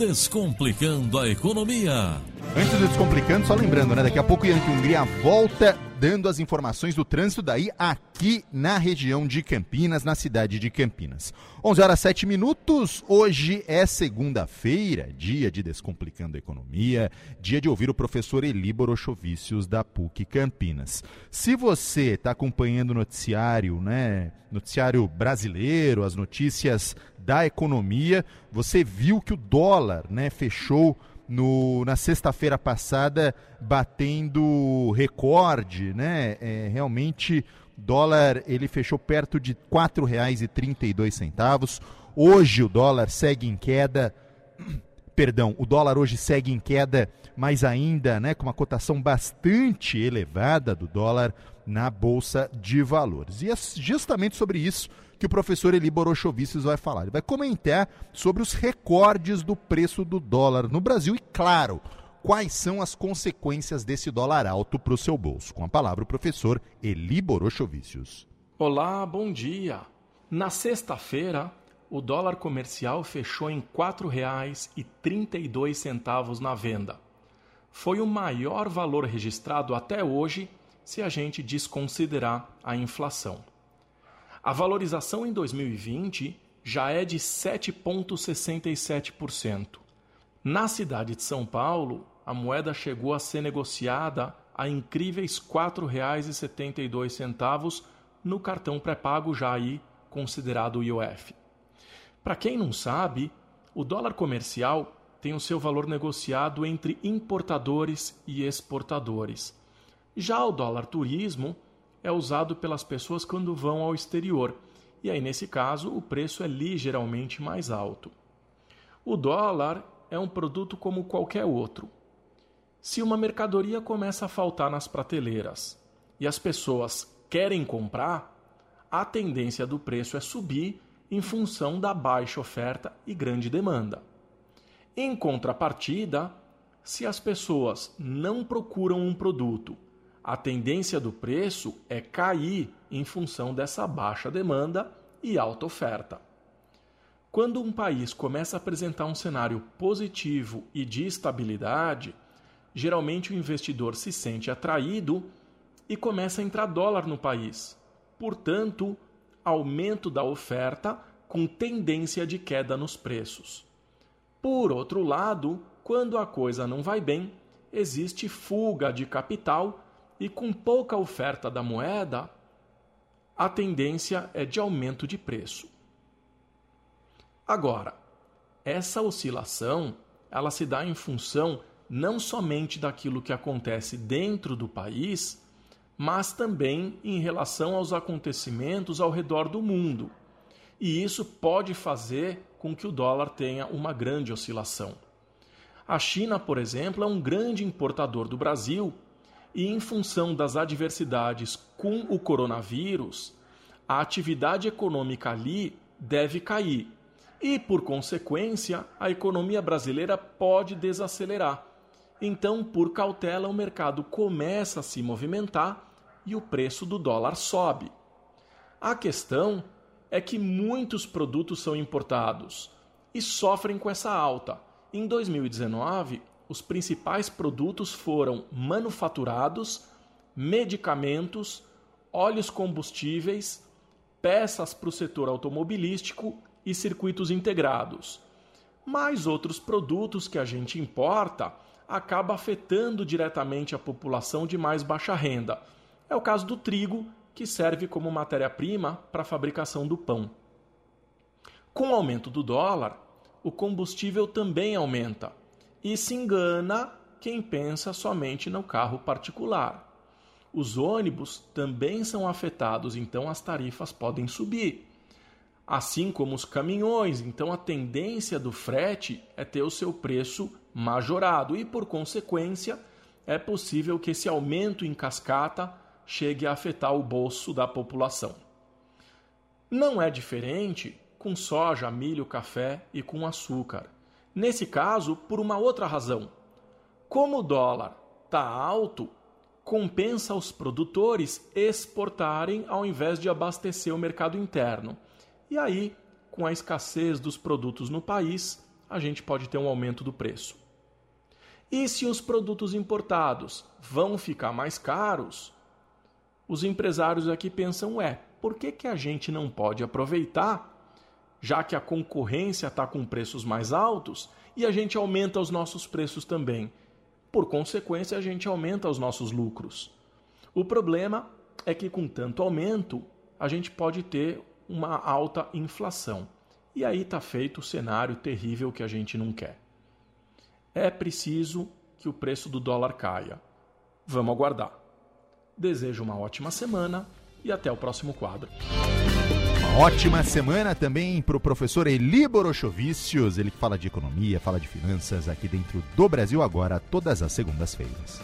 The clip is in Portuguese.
Descomplicando a Economia. Antes do Descomplicando, só lembrando, né? Daqui a pouco Yankee Hungria volta dando as informações do trânsito daí aqui na região de Campinas, na cidade de Campinas. 11 horas 7 minutos. Hoje é segunda-feira, dia de Descomplicando a Economia, dia de ouvir o professor Eli Borochovicius da PUC Campinas. Se você está acompanhando o noticiário, né, noticiário brasileiro, as notícias da economia, você viu que o dólar, né, fechou no, na sexta-feira passada batendo recorde, né? É, realmente dólar ele fechou perto de R$ 4,32. Hoje o dólar segue em queda. Perdão, o dólar hoje segue em queda, mas ainda, né, com uma cotação bastante elevada do dólar na bolsa de valores. E é justamente sobre isso que o professor Eli Borochovicius vai falar. Ele vai comentar sobre os recordes do preço do dólar no Brasil e, claro, quais são as consequências desse dólar alto para o seu bolso. Com a palavra o professor Eli Borochovicius. Olá, bom dia. Na sexta-feira, o dólar comercial fechou em R$ 4,32 na venda. Foi o maior valor registrado até hoje se a gente desconsiderar a inflação. A valorização em 2020 já é de 7,67%. Na cidade de São Paulo, a moeda chegou a ser negociada a incríveis R$ 4,72 no cartão pré-pago já aí considerado IOF. Para quem não sabe, o dólar comercial tem o seu valor negociado entre importadores e exportadores. Já o dólar turismo é usado pelas pessoas quando vão ao exterior, e aí nesse caso o preço é ligeiramente mais alto. O dólar é um produto como qualquer outro. Se uma mercadoria começa a faltar nas prateleiras e as pessoas querem comprar, a tendência do preço é subir em função da baixa oferta e grande demanda. Em contrapartida, se as pessoas não procuram um produto a tendência do preço é cair em função dessa baixa demanda e alta oferta. Quando um país começa a apresentar um cenário positivo e de estabilidade, geralmente o investidor se sente atraído e começa a entrar dólar no país. Portanto, aumento da oferta com tendência de queda nos preços. Por outro lado, quando a coisa não vai bem, existe fuga de capital e com pouca oferta da moeda, a tendência é de aumento de preço. Agora, essa oscilação, ela se dá em função não somente daquilo que acontece dentro do país, mas também em relação aos acontecimentos ao redor do mundo. E isso pode fazer com que o dólar tenha uma grande oscilação. A China, por exemplo, é um grande importador do Brasil e em função das adversidades com o coronavírus, a atividade econômica ali deve cair. E, por consequência, a economia brasileira pode desacelerar. Então, por cautela, o mercado começa a se movimentar e o preço do dólar sobe. A questão é que muitos produtos são importados e sofrem com essa alta. Em 2019, os principais produtos foram manufaturados, medicamentos, óleos combustíveis, peças para o setor automobilístico e circuitos integrados. Mas outros produtos que a gente importa acaba afetando diretamente a população de mais baixa renda. É o caso do trigo, que serve como matéria-prima para a fabricação do pão. Com o aumento do dólar, o combustível também aumenta e se engana quem pensa somente no carro particular. Os ônibus também são afetados, então as tarifas podem subir. Assim como os caminhões, então a tendência do frete é ter o seu preço majorado e, por consequência, é possível que esse aumento em cascata chegue a afetar o bolso da população. Não é diferente com soja, milho, café e com açúcar. Nesse caso, por uma outra razão. Como o dólar está alto, compensa os produtores exportarem ao invés de abastecer o mercado interno. E aí, com a escassez dos produtos no país, a gente pode ter um aumento do preço. E se os produtos importados vão ficar mais caros, os empresários aqui pensam: é, por que, que a gente não pode aproveitar, já que a concorrência está com preços mais altos, e a gente aumenta os nossos preços também? Por consequência, a gente aumenta os nossos lucros. O problema é que com tanto aumento, a gente pode ter uma alta inflação. E aí está feito o cenário terrível que a gente não quer. É preciso que o preço do dólar caia. Vamos aguardar. Desejo uma ótima semana e até o próximo quadro. Uma ótima semana também para o professor Eli Borochovicius, ele fala de economia, fala de finanças aqui dentro do Brasil Agora, todas as segundas-feiras.